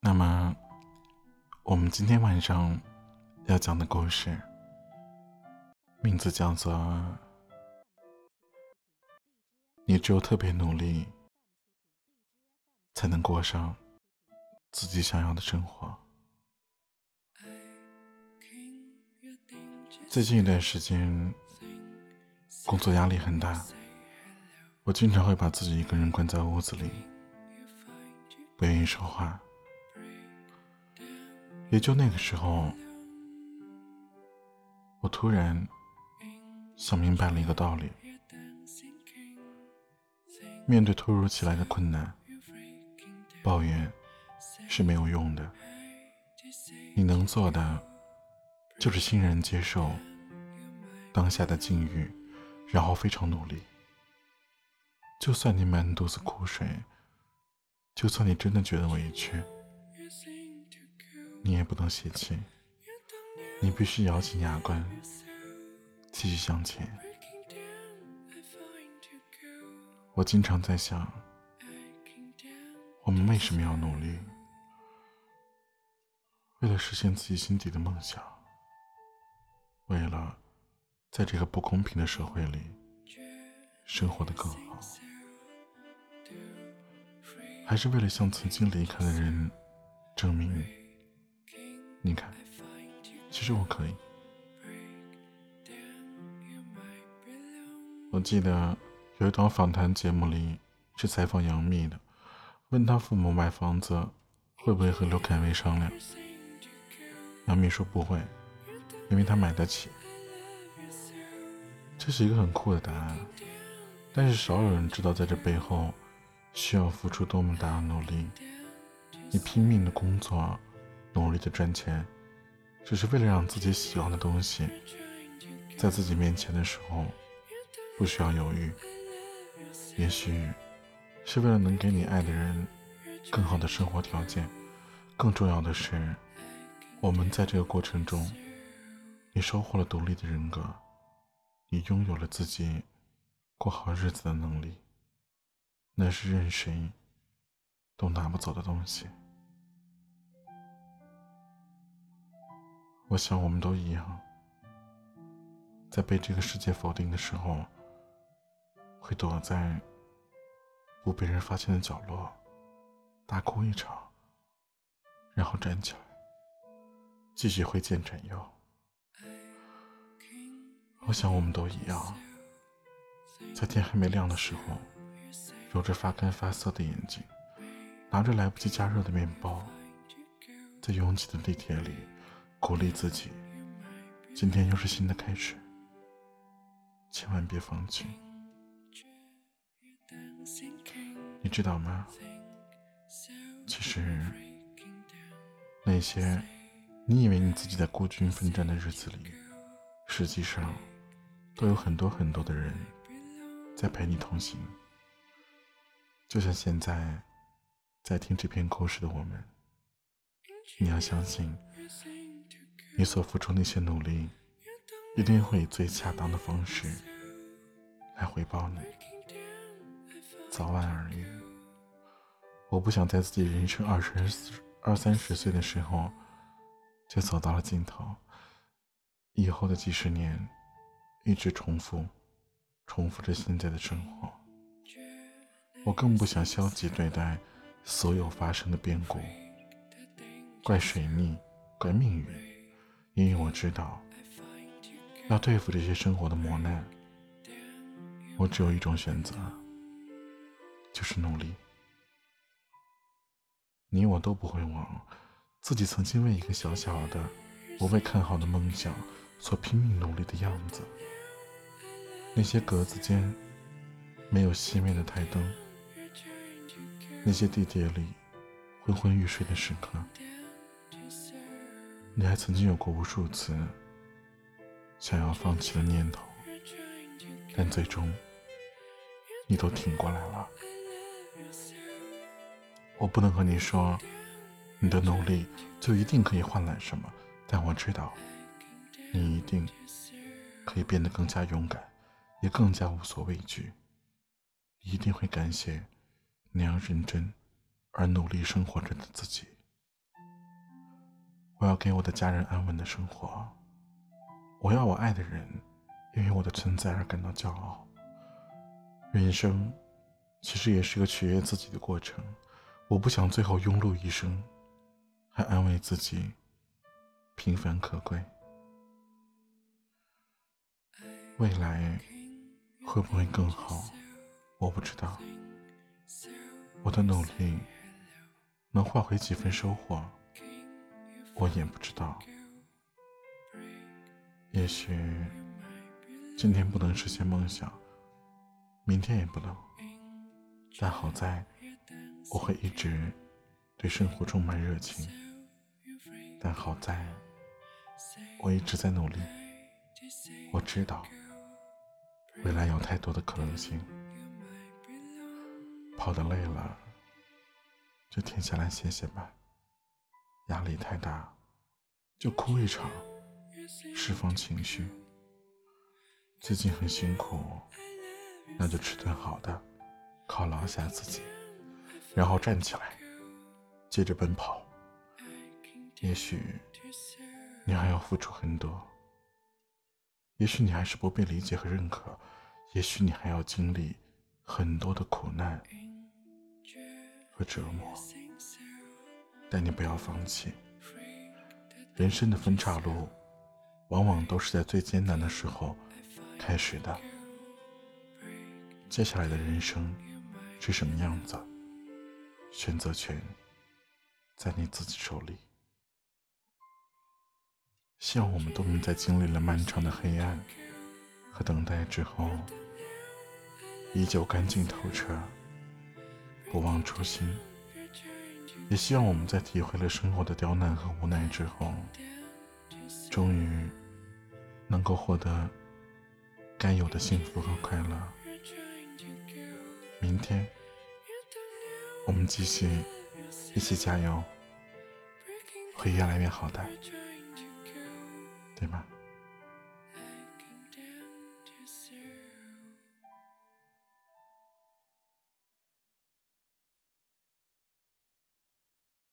那么，我们今天晚上要讲的故事，名字叫做《你只有特别努力，才能过上自己想要的生活》。最近一段时间，工作压力很大，我经常会把自己一个人关在屋子里，不愿意说话。也就那个时候，我突然想明白了一个道理：面对突如其来的困难，抱怨是没有用的。你能做的，就是欣然接受当下的境遇，然后非常努力。就算你满肚子苦水，就算你真的觉得委屈。你也不能泄气，你必须咬紧牙关，继续向前。我经常在想，我们为什么要努力？为了实现自己心底的梦想，为了在这个不公平的社会里生活的更好，还是为了向曾经离开的人证明？你看，其实我可以。我记得有一档访谈节目里是采访杨幂的，问她父母买房子会不会和刘恺威商量。杨幂说不会，因为她买得起。这是一个很酷的答案，但是少有人知道，在这背后需要付出多么大的努力。你拼命的工作。努力的赚钱，只是为了让自己喜欢的东西在自己面前的时候不需要犹豫。也许是为了能给你爱的人更好的生活条件。更重要的是，我们在这个过程中，你收获了独立的人格，你拥有了自己过好日子的能力。那是任谁都拿不走的东西。我想，我们都一样，在被这个世界否定的时候，会躲在不被人发现的角落，大哭一场，然后站起来，继续挥剑斩妖。我想，我们都一样，在天还没亮的时候，揉着发干发涩的眼睛，拿着来不及加热的面包，在拥挤的地铁里。鼓励自己，今天又是新的开始，千万别放弃。你知道吗？其实，那些你以为你自己在孤军奋战的日子里，实际上都有很多很多的人在陪你同行。就像现在在听这篇故事的我们，你要相信。你所付出那些努力，一定会以最恰当的方式来回报你。早晚而已。我不想在自己人生二十二三十岁的时候就走到了尽头，以后的几十年一直重复，重复着现在的生活。我更不想消极对待所有发生的变故，怪水逆，怪命运。因为我知道，要对付这些生活的磨难，我只有一种选择，就是努力。你我都不会忘自己曾经为一个小小的、不被看好的梦想所拼命努力的样子。那些格子间没有熄灭的台灯，那些地铁里昏昏欲睡的时刻。你还曾经有过无数次想要放弃的念头，但最终你都挺过来了。我不能和你说你的努力就一定可以换来什么，但我知道你一定可以变得更加勇敢，也更加无所畏惧。一定会感谢那样认真而努力生活着的自己。我要给我的家人安稳的生活。我要我爱的人因为我的存在而感到骄傲。人生其实也是个取悦自己的过程。我不想最后庸碌一生，还安慰自己平凡可贵。未来会不会更好？我不知道。我的努力能换回几分收获？我也不知道。也许今天不能实现梦想，明天也不能。但好在我会一直对生活充满热情。但好在我一直在努力。我知道未来有太多的可能性。跑得累了，就停下来歇歇吧。压力太大，就哭一场，释放情绪。最近很辛苦，那就吃顿好的，犒劳下自己，然后站起来，接着奔跑。也许你还要付出很多，也许你还是不被理解和认可，也许你还要经历很多的苦难和折磨。但你不要放弃。人生的分岔路，往往都是在最艰难的时候开始的。接下来的人生是什么样子，选择权在你自己手里。希望我们都能在经历了漫长的黑暗和等待之后，依旧干净透彻，不忘初心。也希望我们在体会了生活的刁难和无奈之后，终于能够获得该有的幸福和快乐。明天，我们继续一起加油，会越来越好的，对吗？